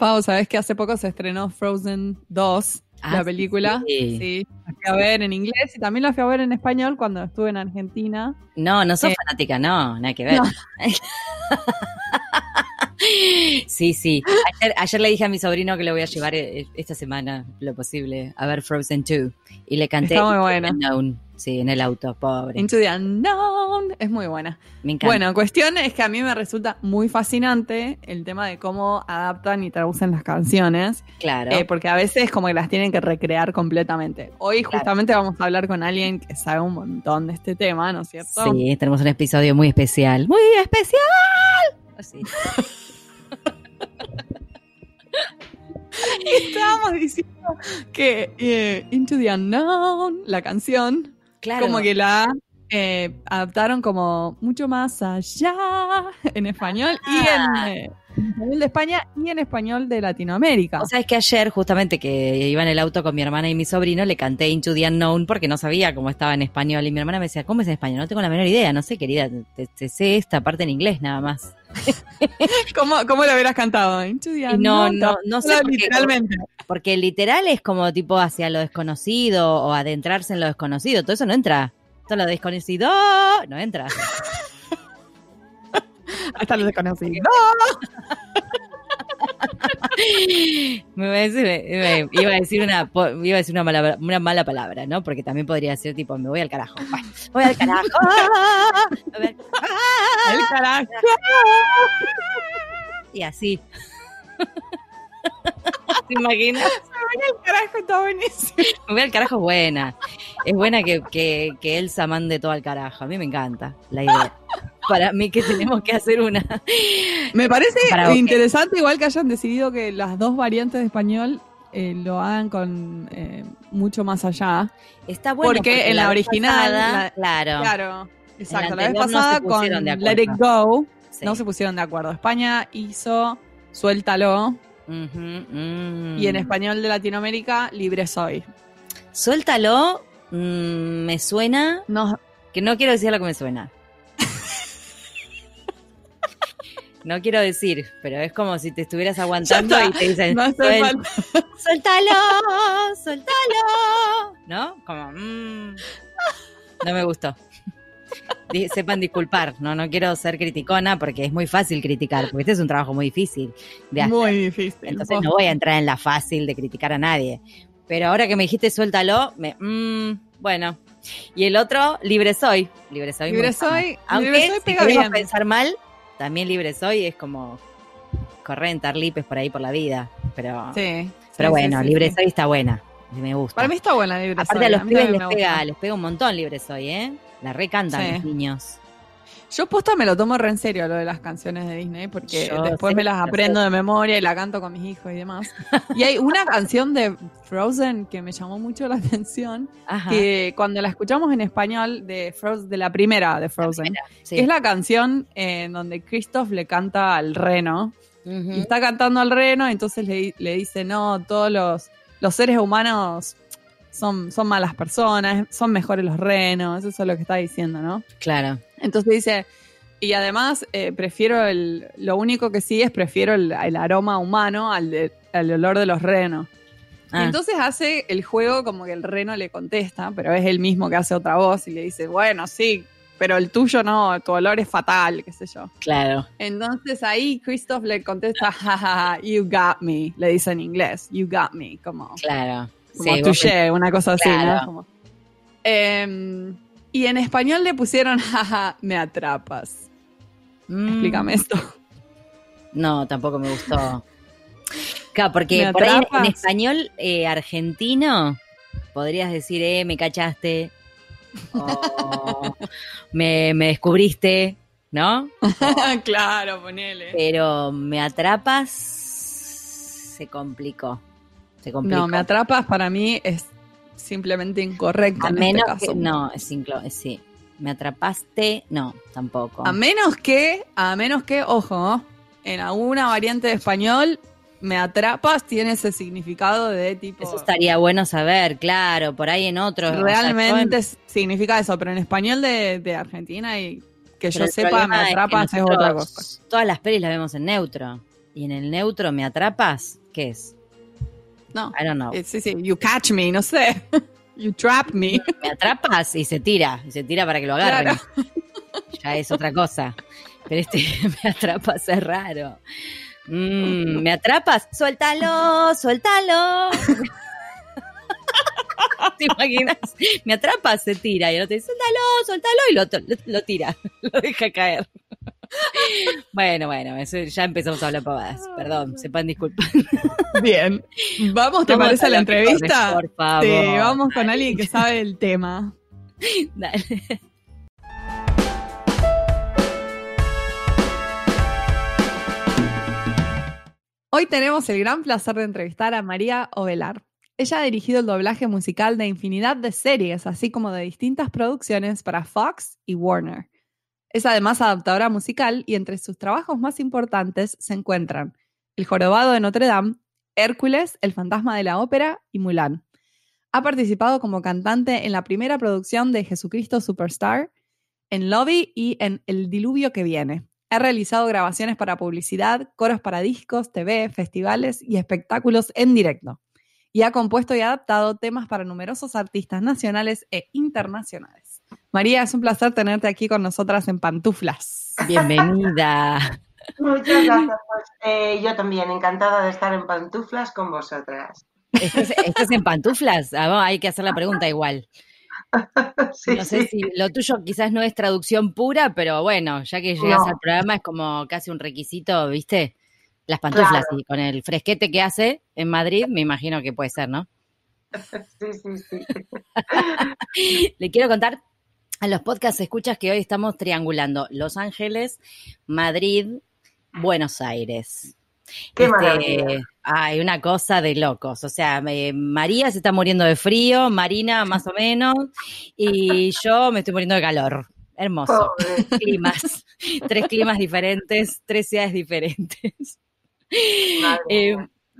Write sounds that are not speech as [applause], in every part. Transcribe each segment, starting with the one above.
Pau, ¿sabes que hace poco se estrenó Frozen 2, Ah, la película? sí. la fui a ver en inglés y también la fui a ver en español cuando estuve en Argentina. No, no sos Eh, fanática, no, nada que ver. no. [laughs] sí, sí. Ayer, ayer le dije a mi sobrino que le voy a llevar eh, esta semana, lo posible, a ver Frozen 2. Y le canté Está muy buena. Unknown. Sí, en el auto, pobre. Into the Unknown. Es muy buena. Me encanta. Bueno, cuestión es que a mí me resulta muy fascinante el tema de cómo adaptan y traducen las canciones, claro. eh, porque a veces como que las tienen que recrear completamente. Hoy Claro. justamente vamos a hablar con alguien que sabe un montón de este tema, ¿no es cierto? sí, tenemos un episodio muy especial. ¡Muy especial! Así. [laughs] [laughs] Estábamos diciendo que eh, Into the Unknown, la canción, Claro. como que la eh, adaptaron como mucho más allá en español y en, eh, en español de España y en español de Latinoamérica. O sea, es que ayer, justamente que iba en el auto con mi hermana y mi sobrino, le canté Into the Unknown porque no sabía cómo estaba en español. Y mi hermana me decía, ¿cómo es en español? No tengo la menor idea. No sé, querida, te, te sé esta parte en inglés nada más. [laughs] ¿Cómo, ¿Cómo lo hubieras cantado? Into the Y no, Unknown. no, no sé. porque- literalmente. Porque literal es como tipo hacia lo desconocido o adentrarse en lo desconocido. Todo eso no entra. Todo lo desconocido no entra. [laughs] Hasta lo desconocido. Me iba a decir, me- iba a decir una, iba a decir una mala, una mala palabra, ¿no? Porque también podría ser tipo, me voy al carajo. Bah, Voy al carajo. [laughs] Me voy al carajo. Y así. ¿Te imaginas? [laughs] El carajo está buenísimo. Me voy al carajo buena. Es buena que, que, que Elsa mande todo al carajo. A mí me encanta la idea. Para mí que tenemos que hacer una. Me parece interesante igual que hayan decidido que las dos variantes de español eh, lo hagan con eh, mucho más allá. Está bueno. Porque en la original, pasada, la- claro. Claro, exacto. La vez no pasada con Let It. Go sí. no se pusieron de acuerdo. España hizo Suéltalo mm. y en español de Latinoamérica Libre Soy. Suéltalo. mm, me suena. No, Que no quiero decir lo que me suena. No quiero decir, pero es como si te estuvieras aguantando y te dicen, no hace "Suel- falta. [laughs] suéltalo, suéltalo, ¿no? Como, mm, no me gustó. Sepan disculpar, no, no quiero ser criticona porque es muy fácil criticar, porque este es un trabajo muy difícil de hacer. Muy difícil. Entonces no voy a entrar en la fácil de criticar a nadie. Pero ahora que me dijiste suéltalo, me, mm, bueno. Y el otro, libre soy. Libre soy. Libre soy, Aunque Libre Soy si queremos bien. pensar mal, también libre soy es como correr en tarlipes por ahí por la vida. Pero, Sí. pero sí, bueno, sí, libre soy está buena. Me gusta. Para mí está buena Libre Aparte Soy. a los mí pibes les pega, les pega un montón libre soy, ¿eh? La recantan los niños. Yo posta me lo tomo re en serio lo de las canciones de Disney porque Yo después me las aprendo de memoria y la canto con mis hijos y demás. Y hay una canción de Frozen que me llamó mucho la atención, Ajá. que cuando la escuchamos en español de Frozen, de la primera de Frozen, Sí. que es la canción eh, en donde Christoph le canta al reno y está cantando al reno, entonces le, le dice, no, todos los, los seres humanos son, son malas personas, son mejores los renos, eso es lo que está diciendo, ¿no? Claro. Entonces dice, y además eh, prefiero el, lo único que sí es prefiero el, el aroma humano al, de- al olor de los renos. Y Ah, entonces hace el juego como que el reno le contesta, pero es el mismo que hace otra voz y le dice, bueno, sí, pero el tuyo no, tu olor es fatal, qué sé yo. claro. Entonces ahí Christoph le contesta, jajaja, you got me, le dice en inglés, you got me, como Claro. Como Sí, touché, una cosa así. ¿no? Como- Em, y en español le pusieron, [laughs] jaja, me atrapas. Mm, Explícame esto. No, tampoco me gustó. Claro, porque ¿Me por ahí en- español eh, argentino podrías decir, eh, me cachaste. O [laughs] me, me descubriste, ¿no? [laughs] claro, ponele. Pero me atrapas se complicó. Se. No, me atrapas para mí es simplemente incorrecto A en menos este caso. que. No, es inclo- sí. Me atrapaste, no, tampoco. A menos que, a menos que, ojo, en alguna variante de español, me atrapas tiene ese significado de tipo. Eso estaría bueno saber, claro, por ahí en otros. o sea, Realmente significa eso, pero en español de, de Argentina y que Pero yo sepa, me problema es que atrapas es otra cosa. Todas las pelis las vemos en neutro. y en el neutro me atrapas, ¿qué es? No. I don't know. Eh, Sí, sí, you catch me, no sé. [laughs] You trap me. Me atrapas y se tira, y se tira para que lo agarren. [laughs] Ya es otra cosa. Pero este [laughs] me atrapas es raro. Mm, me atrapas, suéltalo, suéltalo. ¿Te imaginas? Me atrapas, se tira y el otro dice, suéltalo, suéltalo y lo, lo, lo tira, lo deja caer. [laughs] Bueno, bueno, eso ya empezamos a hablar pavadas. Perdón, sepan disculpar. Bien. Vamos, ¿te Vamos parece a la entrevista? por favor. Sí, vamos con alguien que sabe el tema. [laughs] Dale. Hoy tenemos el gran placer de entrevistar a María Ovelar. Ella ha dirigido el doblaje musical de infinidad de series, así como de distintas producciones para Fox y Warner. Es además adaptadora musical y entre sus trabajos más importantes se encuentran El Jorobado de Notre Dame, Hércules, El Fantasma de la Ópera y Mulan. Ha participado como cantante en la primera producción de Jesucristo Superstar, en Lobby y en El Diluvio que viene. Ha realizado grabaciones para publicidad, coros para discos, TV, festivales y espectáculos en directo. Y ha compuesto y adaptado temas para numerosos artistas nacionales e internacionales. María, es un placer tenerte aquí con nosotras en Pantuflas. Bienvenida. Muchas gracias. Pues, eh, yo también, encantada de estar en pantuflas con vosotras. ¿Estás, estás en pantuflas? Ah, bueno, hay que hacer la pregunta igual. [laughs] Sí, no sé sí. si lo tuyo quizás no es traducción pura, pero bueno, ya que llegas No. al programa es como casi un requisito, ¿viste? Las pantuflas Claro. y con el fresquete que hace en Madrid, me imagino que puede ser, ¿no? [laughs] Sí, sí, sí. [laughs] Le quiero contar a los podcast escuchas que hoy estamos triangulando Los Ángeles, Madrid, Buenos Aires. Qué Este. Hay una cosa de locos. O sea, me- María se está muriendo de frío, Marina más o menos, y [laughs] yo me estoy muriendo de calor. Hermoso. Pobre. [laughs] Climas. tres climas diferentes, tres ciudades diferentes. Madre Eh.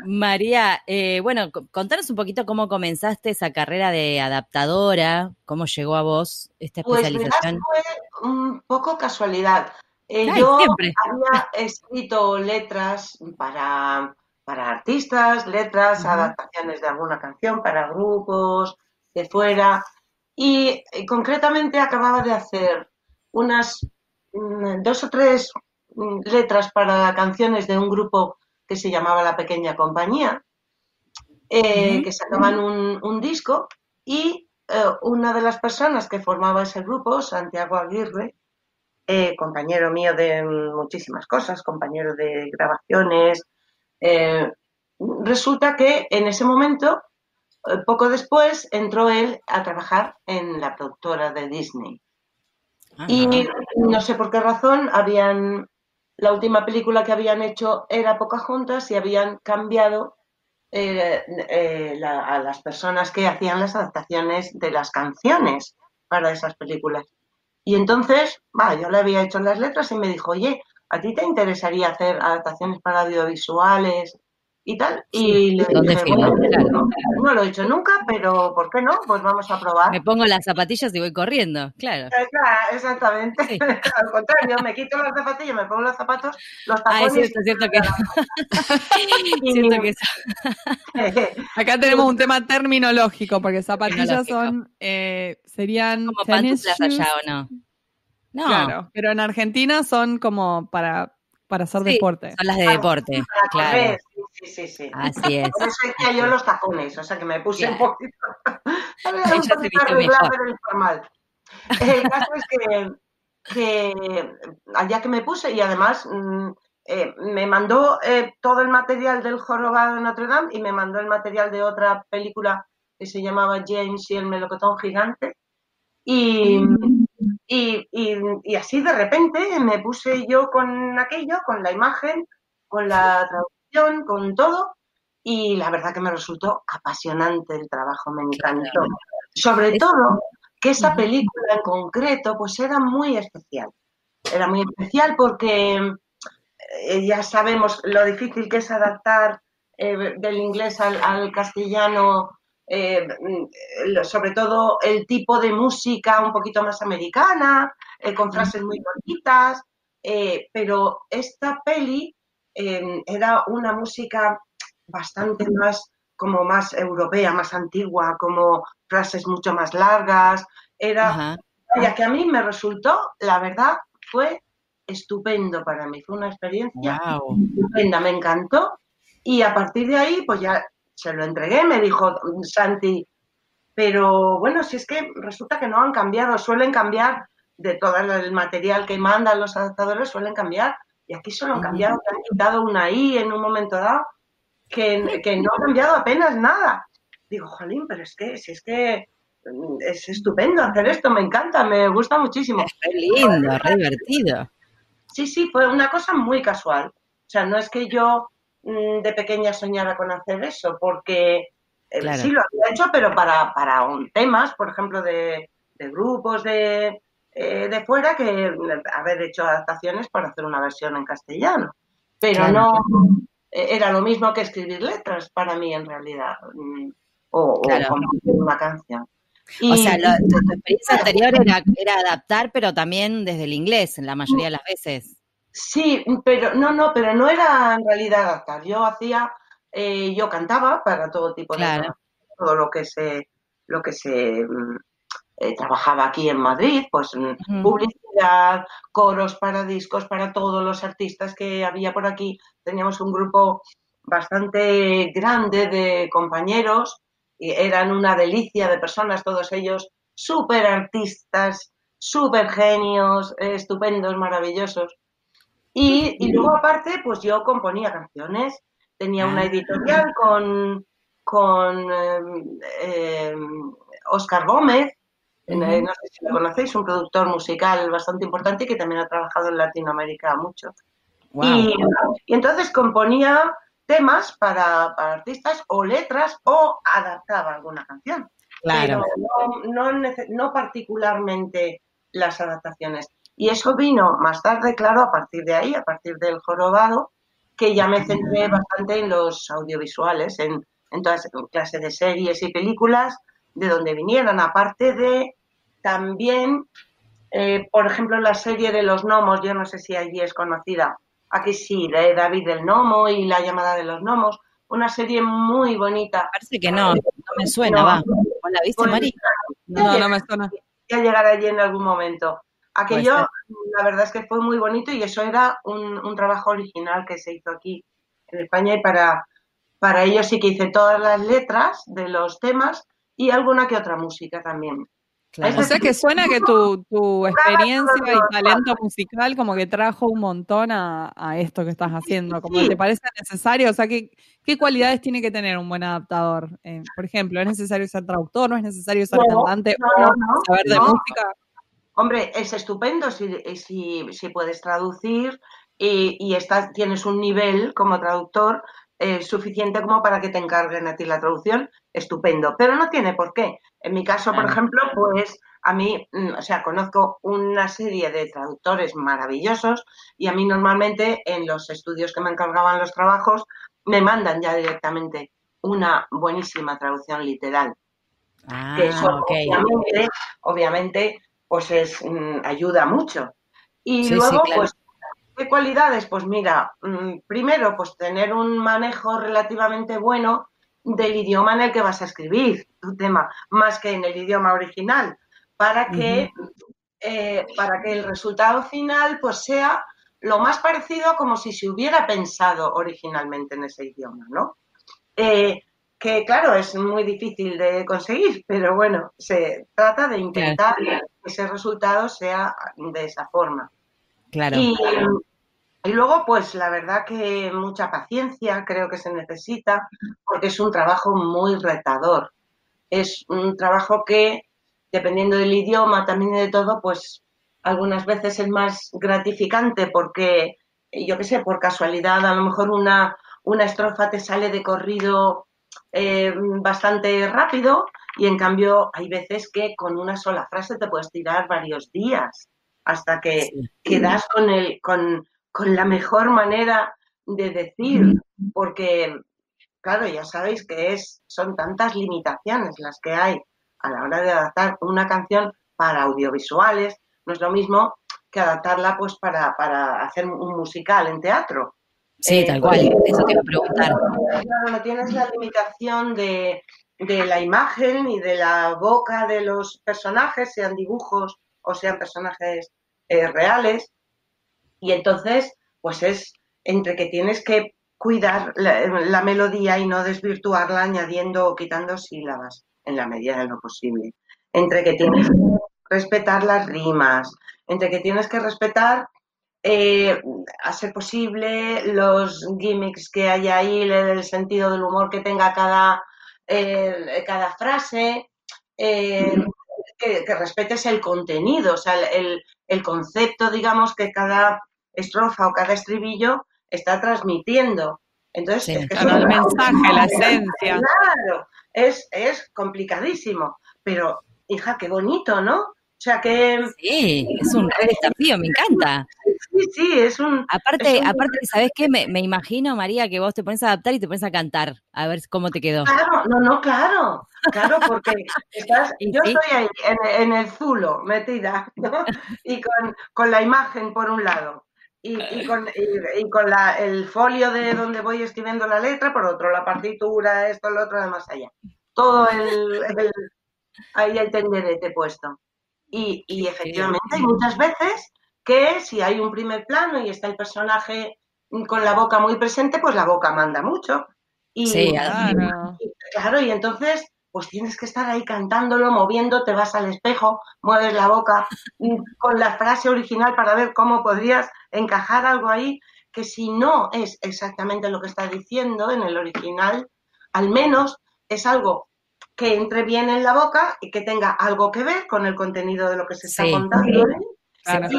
María, eh, bueno, co- contanos un poquito cómo comenzaste esa carrera de adaptadora, cómo llegó a vos esta Pues especialización. fue un poco casualidad. Eh, Ay, yo siempre. había escrito letras para, para artistas, letras, adaptaciones de alguna canción para grupos de fuera y eh, concretamente acababa de hacer unas mm, dos o tres mm, letras para canciones de un grupo que se llamaba La Pequeña Compañía, eh, que sacaban un, un disco y eh, una de las personas que formaba ese grupo, Santiago Aguirre, eh, compañero mío de muchísimas cosas, compañero de grabaciones, resulta que en ese momento, poco después, entró él a trabajar en la productora de Disney. Y Ajá. no sé por qué razón, habían la última película que habían hecho era Pocahontas y habían cambiado eh, eh, a las personas que hacían las adaptaciones de las canciones para esas películas. Y entonces, va, yo le había hecho las letras y me dijo, oye, ¿a ti te interesaría hacer adaptaciones para audiovisuales y tal? Y le ¿dónde dije, bueno, Claro. no, no lo he hecho nunca, pero ¿por qué no? Pues vamos a probar. Me pongo las zapatillas y voy corriendo, claro. Eh, claro, exactamente. Sí. [laughs] Al contrario, me quito las zapatillas, me pongo los zapatos, los Ah, es tacones. cierto, es cierto que, siento [laughs] que eso- [laughs] Acá tenemos un tema terminológico, porque zapatillas son, eh, serían como pantuflas allá o no. No, Claro, pero en Argentina son como para, para hacer Sí. deporte. son las de deporte, para claro. correr, sí, sí, sí, sí. Así es. Por eso decía yo los tacones, o sea que me puse un Claro. poquito, un Ya se poquito viste arreglada, mejor. pero informal. El caso es que, que allá que me puse y además mm, eh, me mandó eh, todo el material del jorobado de Notre Dame y me mandó el material de otra película que se llamaba James y el melocotón gigante. Y, y, y, y así de repente me puse yo con aquello, con la imagen, con la traducción, con todo, y la verdad que me resultó apasionante el trabajo, me encantó. Sobre todo que esa película en concreto pues era muy especial. Era muy especial porque eh, ya sabemos lo difícil que es adaptar eh, del inglés al, al castellano, eh, mm, sobre todo el tipo de música un poquito más americana, eh, con frases muy cortitas, eh, pero esta peli em, era una música bastante más como más europea, más antigua, como frases mucho más largas. Era, ya que a mí me resultó, la verdad, fue estupendo para mí. Fue una experiencia estupenda, me encantó. Y a partir de ahí, pues ya se lo entregué, me dijo Santi, pero bueno, si es que resulta que no han cambiado, suelen cambiar de todo el material que mandan los adaptadores, suelen cambiar. Y aquí solo han cambiado, han quitado una I en un momento dado, que, que no ha cambiado apenas nada. Digo, jolín, pero es que, si es que mm, es estupendo hacer esto, me encanta, me gusta muchísimo. Es lindo, re divertido. Sí, sí, fue una cosa muy casual. O sea, no es que yo de pequeña soñara con hacer eso, porque eh, sí lo había hecho, pero para, para un, temas, por ejemplo, de, grupos de, eh, de fuera que haber hecho adaptaciones para hacer una versión en castellano. Pero no eh, era lo mismo que escribir letras para mí en realidad, mm, o, una canción. o sea, tu, [laughs] experiencia anterior era, era, adaptar, pero también desde el inglés, la mayoría de las veces. Sí, pero no, no, pero no era en realidad adaptar. Yo hacía, eh, yo cantaba para todo tipo de todo lo que se, lo que se mm, eh, trabajaba aquí en Madrid, pues mm, publicidad, coros para discos, para todos los artistas que había por aquí. Teníamos un grupo bastante grande de compañeros y eran una delicia de personas, todos ellos súper artistas, súper genios, estupendos, maravillosos. Y, luego aparte, pues yo componía canciones, tenía una editorial con, con Oscar em, em, Gómez, eh, no sé si lo conocéis, un productor musical bastante importante que también ha trabajado en Latinoamérica mucho. Y, entonces componía temas para, artistas o letras o adaptaba alguna canción. Claro. Pero no, no particularmente las adaptaciones. Y eso vino más tarde, claro, a partir de ahí, a partir del jorobado, que ya me centré bastante en los audiovisuales, en, en todas clases de series y películas, de donde vinieran, aparte de también, eh, por ejemplo, la serie de los gnomos, yo no sé si allí es conocida, aquí sí, de David del Gnomo y La llamada de los gnomos, una serie muy bonita. Parece que no, no me suena, va. ¿La viste, María? No, no me suena. Voy a llegar allí en algún momento. Aquello, la verdad es que fue muy bonito y eso era un, trabajo original que se hizo aquí en España y para, para ello sí que hice todas las letras de los temas y alguna que otra música también. O sea que suena que tu, tu [laughs] experiencia y talento musical como que trajo un montón a, esto que estás haciendo, como te parece necesario, o sea, ¿qué, ¿qué cualidades tiene que tener un buen adaptador? Eh, por ejemplo, ¿es necesario ser traductor, no es necesario ser cantante o saber de música? Hombre, es estupendo si, si, puedes traducir y, y tienes un nivel como traductor eh, suficiente como para que te encarguen a ti la traducción, estupendo. Pero no tiene por qué. En mi caso, por ejemplo, pues a mí, mm, o sea, conozco una serie de traductores maravillosos y a mí normalmente en los estudios que me encargaban los trabajos me mandan ya directamente una buenísima traducción literal. Ah, eso, obviamente, pues es, ayuda mucho. Y luego, pues, ¿qué cualidades? Pues mira, mm, primero, pues tener un manejo relativamente bueno del idioma en el que vas a escribir tu tema, más que en el idioma original, para que, eh, para que el resultado final pues sea lo más parecido como si se hubiera pensado originalmente en ese idioma, ¿no? Eh, que claro, es muy difícil de conseguir, pero bueno, se trata de intentar que ese resultado sea de esa forma. Claro. Y, luego, pues la verdad que mucha paciencia creo que se necesita, porque es un trabajo muy retador. Es un trabajo que, dependiendo del idioma, también de todo, pues algunas veces es más gratificante porque, yo qué sé, por casualidad, a lo mejor una, una estrofa te sale de corrido eh, bastante rápido y en cambio hay veces que con una sola frase te puedes tirar varios días hasta que quedas con, el, con, con la mejor manera de decir, porque claro, ya sabéis que es, son tantas limitaciones las que hay a la hora de adaptar una canción para audiovisuales, no es lo mismo que adaptarla pues para, para hacer un musical en teatro. Sí, tal cual, eso te iba a preguntar. No tienes la limitación de, de la imagen y de la boca de los personajes, sean dibujos o sean personajes eh, reales. Y entonces, pues es entre que tienes que cuidar la, melodía y no desvirtuarla añadiendo o quitando sílabas en la medida de lo posible. Entre que tienes que respetar las rimas, entre que tienes que respetar eh, a ser posible los gimmicks que hay ahí, el sentido del humor que tenga cada eh, cada frase, eh, que, respetes el contenido, o sea, el, concepto, digamos, que cada estrofa o cada estribillo está transmitiendo. Entonces, es el mensaje, la esencia. Claro, es, es complicadísimo, pero hija, qué bonito, ¿no? O sea que... Sí, es un desafío, me encanta. Sí, sí, es un... Aparte, aparte ¿sabes qué? Me, imagino, María, que vos te pones a adaptar y te pones a cantar, a ver cómo te quedó. Claro, no, no, claro, claro, porque [laughs] estás, yo estoy ahí, en, el zulo, metida, ¿no? Y con, la imagen por un lado. Y, con, y, con la, el folio de donde voy escribiendo la letra, por otro, la partitura, esto, lo otro, además allá. Todo el, el ahí el tenderete puesto. Y, y efectivamente hay muchas veces que si hay un primer plano y está el personaje con la boca muy presente, pues la boca manda mucho. Y, sí, claro. Y, claro, y entonces pues tienes que estar ahí cantándolo, moviendo, te vas al espejo, mueves la boca con la frase original para ver cómo podrías encajar algo ahí, que si no es exactamente lo que está diciendo en el original, al menos es algo que entre bien en la boca y que tenga algo que ver con el contenido de lo que se está contando.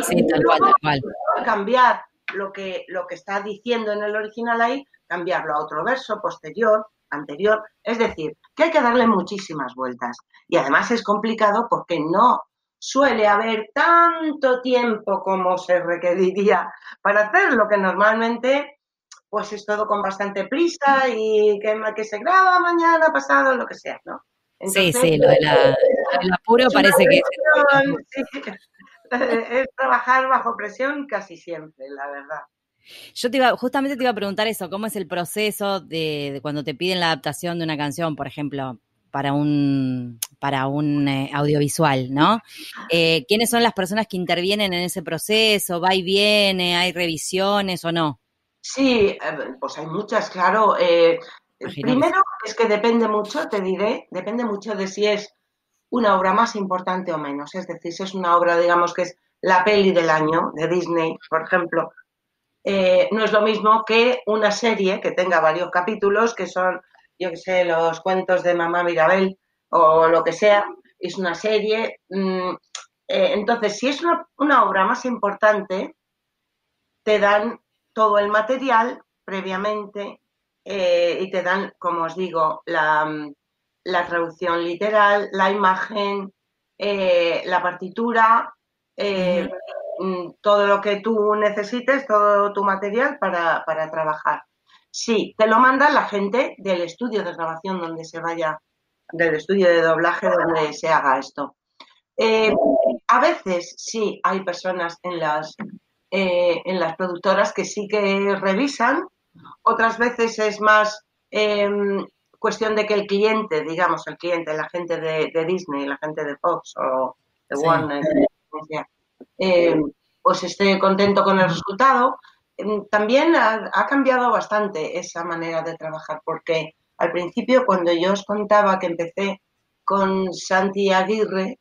Sí, tal cual, tal cual. Cambiar lo que, lo que está diciendo en el original ahí, cambiarlo a otro verso posterior, anterior. Es decir, que hay que darle muchísimas vueltas. Y además es complicado porque no suele haber tanto tiempo como se requeriría para hacer lo que normalmente pues es todo con bastante prisa y que, que se graba mañana, pasado, lo que sea, ¿no? Sí, sí, lo, de la, apuro parece que... [laughs] es trabajar bajo presión casi siempre, la verdad. Yo te iba, justamente te iba a preguntar eso, ¿cómo es el proceso de, cuando te piden la adaptación de una canción, por ejemplo, para un, para un eh, audiovisual, ¿no? Eh, ¿Quiénes son las personas que intervienen en ese proceso? ¿Va y viene? ¿Hay revisiones o no? Sí, eh, pues hay muchas, claro. Primero es que depende mucho, te diré, depende mucho de si es una obra más importante o menos. Es decir, si es una obra, digamos, que es la peli del año de Disney, por ejemplo, eh, no es lo mismo que una serie que tenga varios capítulos, que son, yo qué sé, los cuentos de Mamá Mirabel o lo que sea. Es una serie. Mm, eh, entonces, si es una, una obra más importante, te dan todo el material previamente eh, y te dan, como os digo, la, traducción literal, la imagen, eh, la partitura, eh, mm, todo lo que tú necesites, todo tu material para, trabajar. Sí, te lo manda la gente del estudio de grabación donde se vaya, del estudio de doblaje donde se haga esto. a veces sí hay personas en las, en las productoras que sí que revisan otras veces es más em, cuestión de que el cliente, digamos, el cliente, la gente de, Disney, la gente de Fox o de Warner, em, pues esté contento con el resultado. Em, también ha, cambiado bastante esa manera de trabajar, porque al principio, cuando yo os contaba que empecé con Santi Aguirre,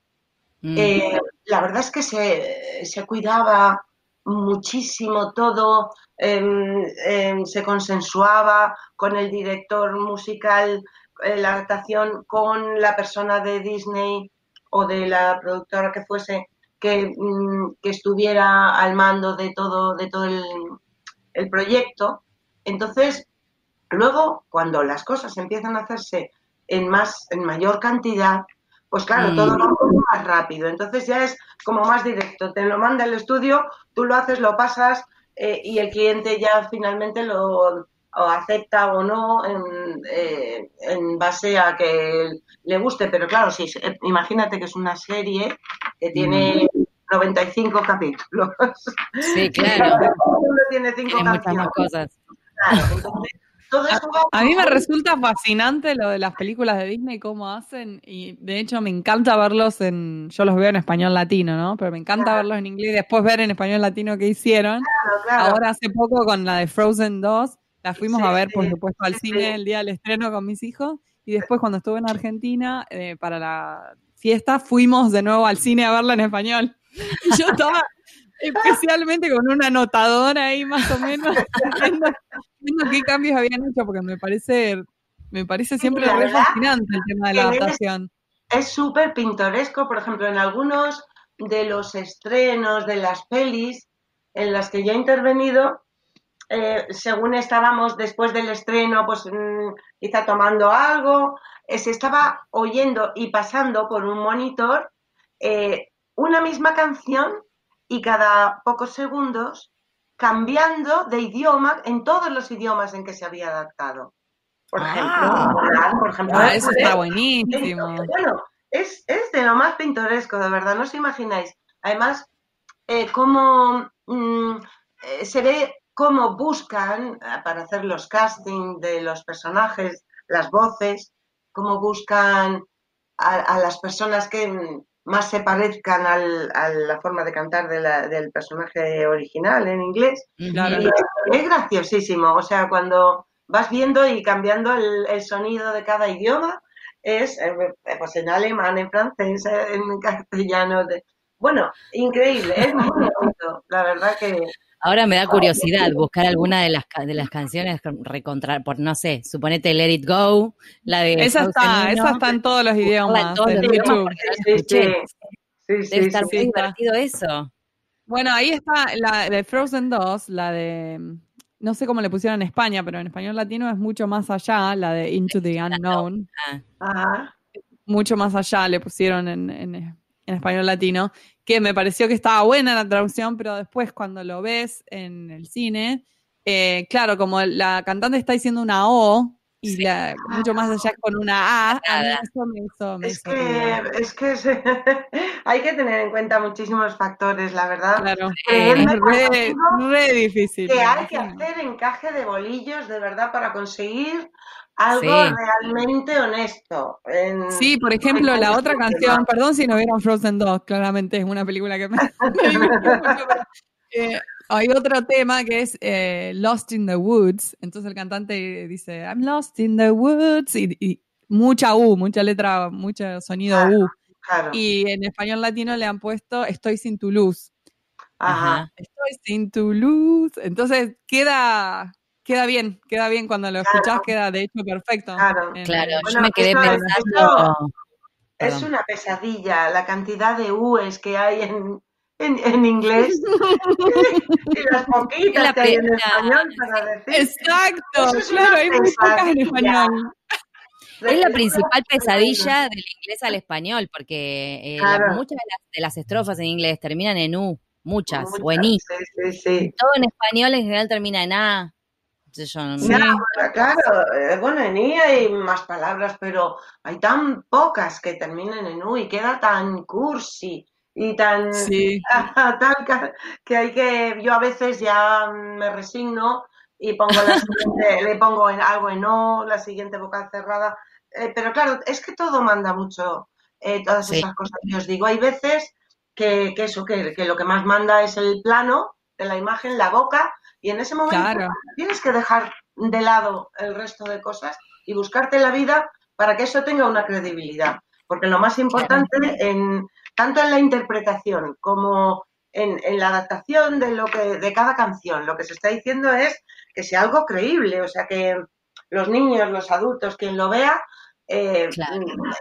mm. eh, la verdad es que se, se cuidaba muchísimo todo, em, em, se consensuaba con el director musical, eh, la adaptación con la persona de Disney o de la productora que fuese que, mm, estuviera al mando de todo, de todo el, el proyecto. Entonces, luego, cuando las cosas empiezan a hacerse en más, en mayor cantidad, pues claro, todo va un poco más rápido. Entonces ya es como más directo. Te lo manda el estudio, tú lo haces, lo pasas eh, y el cliente ya finalmente lo acepta o no en, eh, en, base a que le guste. Pero claro, sí, imagínate que es una serie que tiene 95 capítulos. Sí, [laughs] claro. tiene cinco Muchas cosas. A, mí me resulta fascinante lo de las películas de Disney, cómo hacen, y de hecho me encanta verlos en, yo los veo en español latino, ¿no? Pero me encanta verlos en inglés y después ver en español latino qué hicieron. Ahora hace poco con la de Frozen 2, la fuimos a ver, por supuesto, al cine el día del estreno con mis hijos, y después cuando estuve en Argentina, eh, para la fiesta, fuimos de nuevo al cine a verla en español. [laughs] Y yo estaba especialmente con una anotadora ahí más o menos [laughs] qué cambios habían hecho porque me parece me parece siempre re fascinante el tema de la adaptación. Es súper pintoresco, por ejemplo, en algunos de los estrenos de las pelis en las que yo he intervenido, eh, según estábamos después del estreno, pues mm, quizá tomando algo, eh, se estaba oyendo y pasando por un monitor eh, una misma canción y cada pocos segundos cambiando de idioma en todos los idiomas en que se había adaptado. Por ah. ejemplo, por ejemplo ah, eso está buenísimo. Bueno, es, de lo más pintoresco, de verdad, no os imagináis. Además, eh, cómo mm, eh, se ve cómo buscan eh, para hacer los castings de los personajes, las voces, cómo buscan a las personas que más se parezcan al, a la forma de cantar del personaje original en inglés. es graciosísimo, o sea, cuando vas viendo y cambiando el, sonido de cada idioma, es eh, pues en alemán, en francés, en castellano. bueno, increíble, es muy bonito, la verdad que... Ahora me da curiosidad buscar alguna de las, de las canciones recontra, por no sé, suponete Let It Go, la de... Esa está, esa está en todos los idiomas. En YouTube. Sí, sí, Debe estar muy divertido eso. Bueno, ahí está la de Frozen 2, la de no sé cómo le pusieron en España, pero en español latino es mucho más allá, la de Into the Unknown. Ah. Mucho más allá le pusieron en, en, español latino que me pareció que estaba buena la traducción, pero después cuando lo ves en el cine, eh, claro, como la cantante está diciendo una O, y mucho más allá con una A, eso me hizo, es, que, es, que, [laughs] hay que tener en cuenta muchísimos factores, la verdad. Claro, es re, difícil. Que hay que hacer encaje de bolillos de verdad para conseguir algo realmente honesto. sí, por ejemplo, la otra canción, perdón si no vieron Frozen 2, claramente es una película que me, [laughs] mucho, eh, hay otro tema que es eh, Lost in the Woods, entonces el cantante dice, I'm lost in the woods, y, mucha U, mucha letra, mucho sonido U. Y en español latino le han puesto Estoy sin tu luz. Ajá. Estoy sin tu luz. Entonces queda queda bien, queda bien cuando lo escuchás, queda de hecho perfecto. Claro, claro. yo me quedé pensando. Es una pesadilla la cantidad de U's que hay en, en, inglés [laughs] [laughs] y las poquitas que hay en español para decir. Exacto, claro, hay muy pocas en español. Es la principal pesadilla del inglés al español, porque eh, muchas de las, estrofas en inglés terminan en U, muchas, o en I. Todo en español en general termina en A, claro, eh, bueno, en I hay más palabras, pero hay tan pocas que terminan en U y queda tan cursi y tan [laughs] tal que hay que yo a veces ya me resigno y pongo la siguiente, [laughs] le pongo en algo en O, la siguiente vocal cerrada, eh, pero claro, es que todo manda mucho, eh, todas esas cosas que os digo. Hay veces que, que eso, que, que, lo que más manda es el plano de la imagen, la boca, y en ese momento tienes que dejar de lado el resto de cosas y buscarte la vida para que eso tenga una credibilidad. Porque lo más importante, en, tanto en la interpretación como en, la adaptación de, lo que, de cada canción, lo que se está diciendo es que sea algo creíble, o sea, que los niños, los adultos, quien lo vea, eh,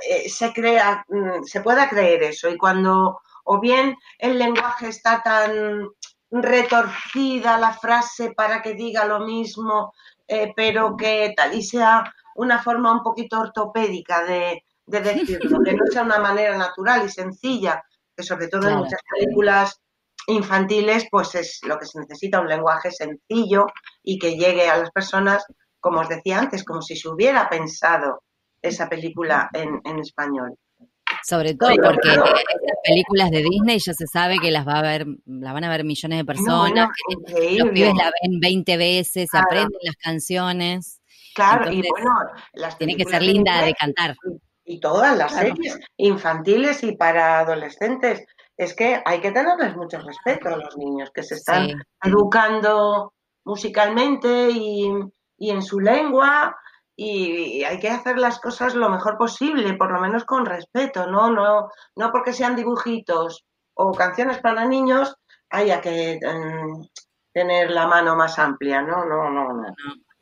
eh, se, crea, mm, se pueda creer eso. Y cuando o bien el lenguaje está tan retorcida la frase para que diga lo mismo, eh, pero que tal y sea una forma un poquito ortopédica de, [laughs] decirlo, que no sea una manera natural y sencilla, que sobre todo en muchas películas infantiles, pues es lo que se necesita, un lenguaje sencillo y que llegue a las personas, como os decía antes, como si se hubiera pensado esa película en, en español. Sobre todo porque estas películas de Disney ya se sabe que las va a ver, la van a ver millones de personas, los pibes la ven 20 veces, aprenden las canciones. Claro, y bueno, las tiene que ser linda de cantar. Y todas las series infantiles y para adolescentes. Es que hay que tenerles mucho respeto a los niños que se están educando musicalmente y, y en su lengua y hay que hacer las cosas lo mejor posible, por lo menos con respeto, ¿no? No, no porque sean dibujitos o canciones para niños haya que mm, tener la mano más amplia, ¿no? No, no, no.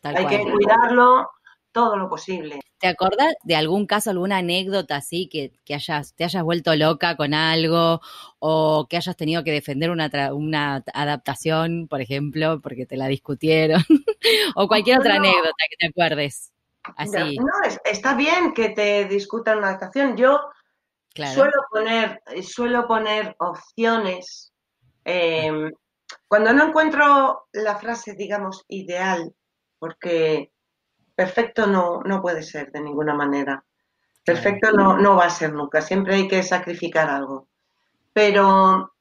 hay que cuidarlo todo lo posible. ¿Te acordás de algún caso, alguna anécdota así que, que, hayas, te hayas vuelto loca con algo o que hayas tenido que defender una, una adaptación, por ejemplo, porque te la discutieron? [laughs] o cualquier otra anécdota que te acuerdes. No, está bien que te discutan una adaptación. Yo suelo, poner, suelo poner opciones. Em, cuando no encuentro la frase, digamos, ideal, porque perfecto no, no puede ser de ninguna manera. Perfecto no, no va a ser nunca, siempre hay que sacrificar algo. Pero,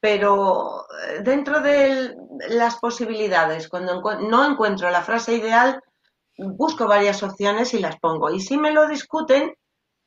pero eh, dentro de las posibilidades, cuando no encuentro la frase ideal, busco varias opciones y las pongo. Y si me lo discuten,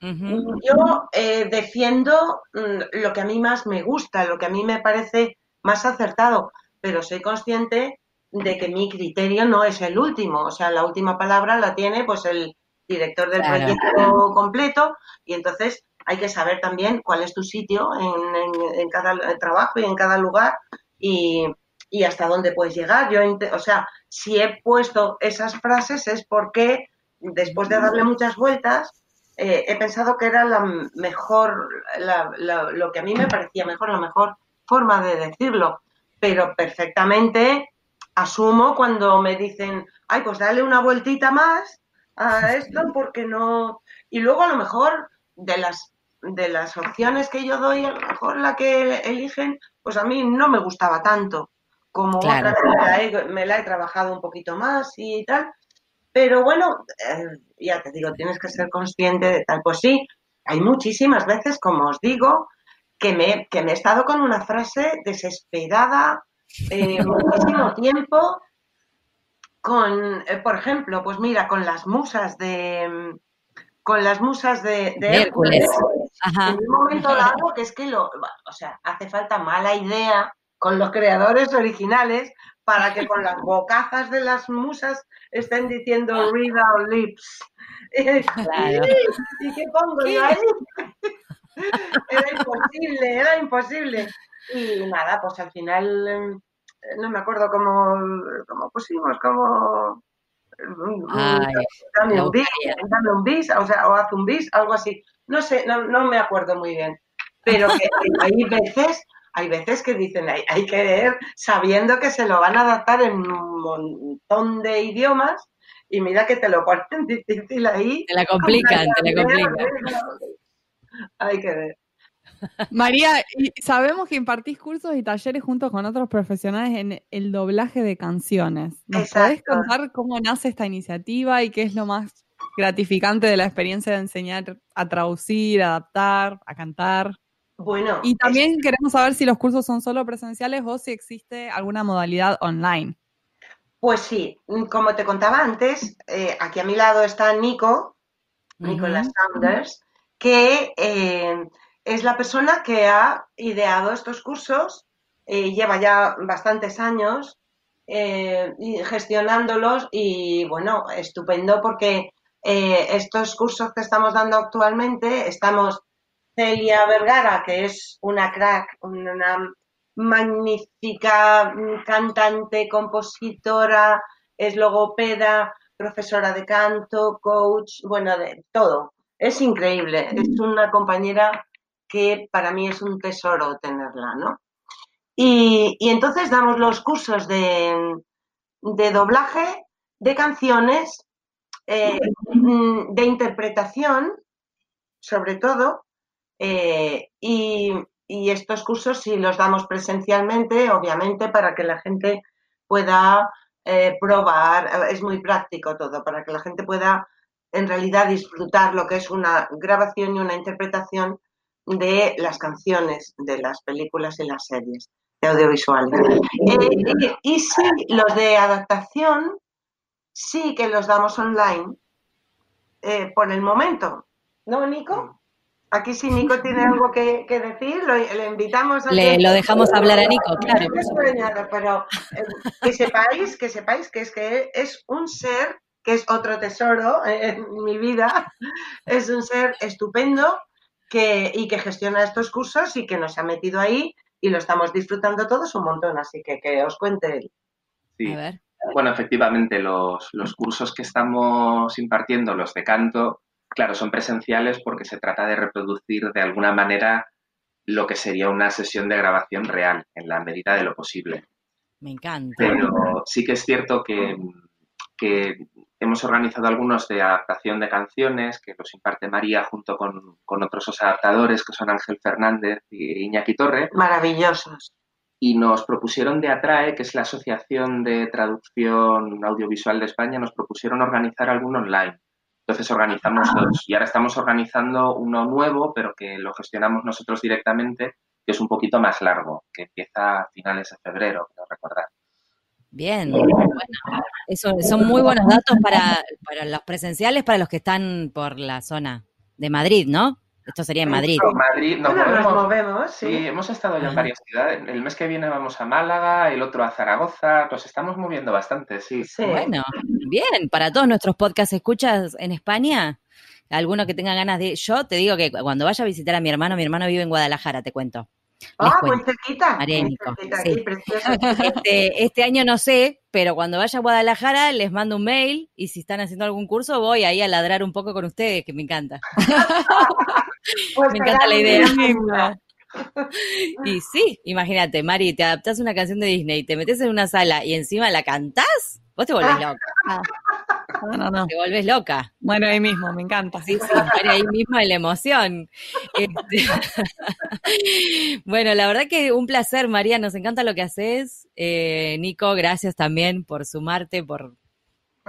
yo eh, defiendo mm, lo que a mí más me gusta, lo que a mí me parece más acertado, pero soy consciente de que mi criterio no es el último, o sea, la última palabra la tiene pues el director del proyecto completo y entonces hay que saber también cuál es tu sitio en, en cada trabajo y en cada lugar y, y hasta dónde puedes llegar. Yo, o sea, si he puesto esas frases es porque después de darle muchas vueltas eh, he pensado que era la mejor, lo que a mí me parecía mejor, la mejor forma de decirlo. Pero perfectamente asumo cuando me dicen, ay, pues dale una vueltita más a esto porque no. Y luego a lo mejor de las de las opciones que yo doy, a lo mejor la que eligen, pues a mí no me gustaba tanto como otra me la, he, trabajado un poquito más y tal. Pero bueno, eh, ya te digo, tienes que ser consciente de tal. Pues sí, hay muchísimas veces, como os digo, que me, que me he estado con una frase desesperada eh, [laughs] muchísimo tiempo con, eh, por ejemplo, pues mira, con las musas de con las musas de, Hércules. En un momento dado que es que lo, o sea, hace falta mala idea con los creadores originales para que con las bocazas de las musas estén diciendo read our lips. [laughs] ¿Y qué pongo yo ahí? [laughs] era imposible, era imposible. Y nada, pues al final em, no me acuerdo cómo, cómo pusimos, cómo dame un bis, dame un bis, o sea, o haz un bis, algo así. No sé, no, no me acuerdo muy bien. Pero que hay veces hay veces que dicen hay, hay que leer sabiendo que se lo van a adaptar en un montón de idiomas y mira que te lo ponen [laughs] difícil ahí. Te la complican, te la complican. Hay que ver. María, sabemos que impartís cursos y talleres junto con otros profesionales en el doblaje de canciones. ¿Nos podés contar cómo nace esta iniciativa y qué es lo más gratificante de la experiencia de enseñar a traducir, a adaptar, a cantar? Bueno. Y también queremos saber si los cursos son solo presenciales o si existe alguna modalidad online. Pues sí, como te contaba antes, eh, aquí a mi lado está Nico, Nicolás Sanders, que eh, es la persona que ha ideado estos cursos, eh, lleva ya bastantes años gestionándolos y bueno, estupendo porque estos cursos que estamos dando actualmente estamos Celia Vergara, que es una crack, una magnífica cantante, compositora, es logopeda, profesora de canto, coach, bueno, de todo. Es increíble, es mm. una compañera que para mí es un tesoro tenerla, ¿no? Y, entonces damos los cursos de, doblaje de canciones, eh, mm, de interpretación, sobre todo, eh, y, estos cursos sí los damos presencialmente, obviamente, para que la gente pueda eh, probar, es muy práctico todo, para que la gente pueda en realidad disfrutar lo que es una grabación y una interpretación de las canciones de las películas y las series de audiovisuales. Eh, y sí, los de adaptación sí que los damos online por el momento. ¿No, Nico? Aquí sí Nico tiene algo que, decir, le invitamos a... Le, lo dejamos hablar a Nico, claro. Pero eh, que sepáis, que sepáis que es que es un ser que es otro tesoro en mi vida, es un ser estupendo que, y que gestiona estos cursos y que nos ha metido ahí y lo estamos disfrutando todos un montón, así que que os cuente él. Sí. Bueno, efectivamente, los, los cursos que estamos impartiendo, los de canto, claro, son presenciales porque se trata de reproducir de alguna manera lo que sería una sesión de grabación real, en la medida de lo posible. Me encanta. Pero sí que es cierto que, que hemos organizado algunos de adaptación de canciones que los imparte María junto con, con otros adaptadores que son Ángel Fernández y Iñaki Torre. Maravillosos. Y nos propusieron de Atrae, que es la Asociación de Traducción Audiovisual de España, nos propusieron organizar alguno online. Entonces organizamos dos y ahora estamos organizando uno nuevo, pero que lo gestionamos nosotros directamente, que es un poquito más largo, que empieza a finales de febrero, creo recordar. Bien, bueno, eso, son muy buenos datos para, para los presenciales, para los que están por la zona de Madrid, ¿no? Esto sería en Madrid. Madrid nos, movemos, sí. hemos estado ya en varias ciudades. El mes que viene vamos a Málaga, el otro a Zaragoza. Nos estamos moviendo bastante, sí. Bueno, bien. Para todos nuestros podcasts escuchas en España, alguno que tenga ganas de... Yo te digo que cuando vaya a visitar a mi hermano, mi hermano vive en Guadalajara, te cuento. Ah, muy cerquita. Este, este, año no sé, pero cuando vaya a Guadalajara les mando un mail y si están haciendo algún curso voy ahí a ladrar un poco con ustedes, que me encanta. [laughs] Pues me encanta la idea. y sí, imagínate, Mari, te adaptas una canción de Disney, te metes en una sala y encima la cantás, vos te volvés loca. No, no, no. Te volvés loca. Bueno, ahí mismo, me encanta. Sí, sí, ahí mismo en la emoción. Este, [laughs] bueno, la verdad que un placer, María, nos encanta lo que haces. Eh, Nico, gracias también por sumarte, por,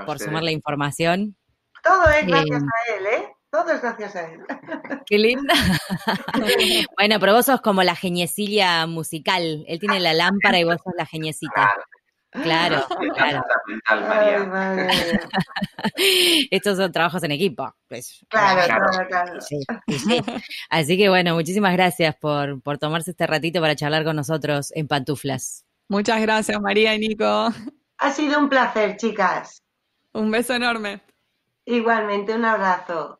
por sumar la información. Todo es gracias eh, a él, ¿eh? Todo es gracias a él. [laughs] Qué linda. [laughs] bueno, pero vos sos como la geniecilia musical. Él tiene la lámpara y vos sos la geniecita. Claro, claro. [laughs] [laughs] Estos son trabajos en equipo. Pues, claro, claro, claro. Así que bueno, muchísimas gracias por, por tomarse este ratito para charlar con nosotros en Pantuflas. Muchas gracias, María y Nico. Ha sido un placer, chicas. Un beso enorme. Igualmente, un abrazo.